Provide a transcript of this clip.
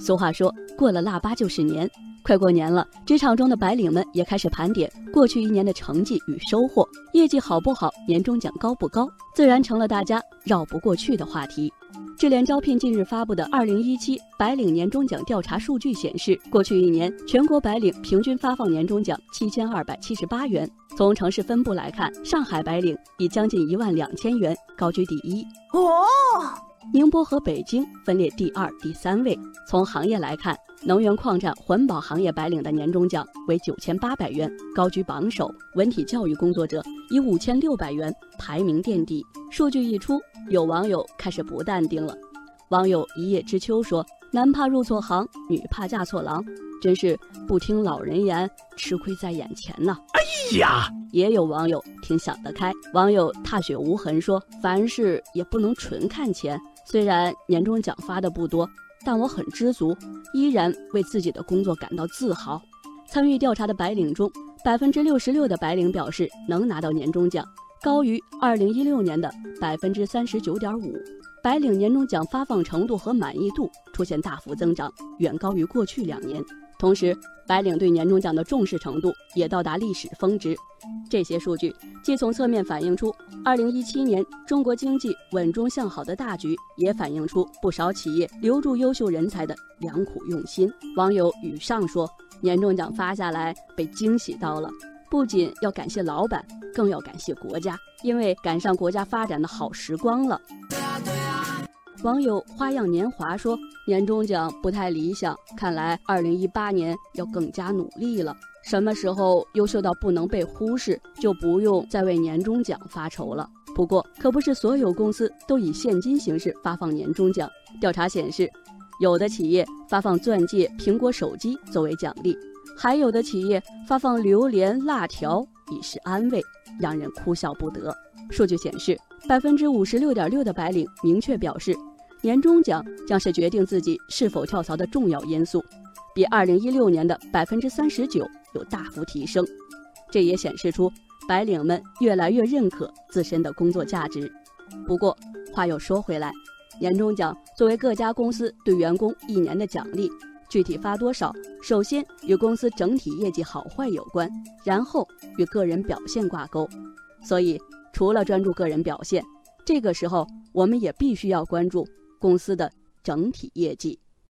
俗话说，过了腊八就是年。快过年了，职场中的白领们也开始盘点过去一年的成绩与收获，业绩好不好，年终奖高不高，自然成了大家绕不过去的话题。智联招聘近日发布的二零一七白领年终奖调查数据显示，过去一年全国白领平均发放年终奖七千二百七十八元。从城市分布来看，上海白领以将近一万两千元高居第一。哦。宁波和北京分列第二、第三位。从行业来看，能源矿产、环保行业白领的年终奖为九千八百元，高居榜首。文体教育工作者以五千六百元排名垫底。数据一出，有网友开始不淡定了。网友一叶知秋说：“男怕入错行，女怕嫁错郎，真是不听老人言，吃亏在眼前呐。”哎呀，也有网友挺想得开。网友踏雪无痕说：“凡事也不能纯看钱。”虽然年终奖发的不多，但我很知足，依然为自己的工作感到自豪。参与调查的白领中，百分之六十六的白领表示能拿到年终奖，高于二零一六年的百分之三十九点五。白领年终奖发放程度和满意度出现大幅增长，远高于过去两年。同时，白领对年终奖的重视程度也到达历史峰值。这些数据既从侧面反映出2017年中国经济稳中向好的大局，也反映出不少企业留住优秀人才的良苦用心。网友雨上说：“年终奖发下来，被惊喜到了，不仅要感谢老板，更要感谢国家，因为赶上国家发展的好时光了。”网友花样年华说：“年终奖不太理想，看来二零一八年要更加努力了。什么时候优秀到不能被忽视，就不用再为年终奖发愁了。不过，可不是所有公司都以现金形式发放年终奖。调查显示，有的企业发放钻戒、苹果手机作为奖励，还有的企业发放榴莲、辣条以示安慰，让人哭笑不得。数据显示，百分之五十六点六的白领明确表示。”年终奖将是决定自己是否跳槽的重要因素，比二零一六年的百分之三十九有大幅提升。这也显示出白领们越来越认可自身的工作价值。不过话又说回来，年终奖作为各家公司对员工一年的奖励，具体发多少，首先与公司整体业绩好坏有关，然后与个人表现挂钩。所以，除了专注个人表现，这个时候我们也必须要关注。公司的整体业绩。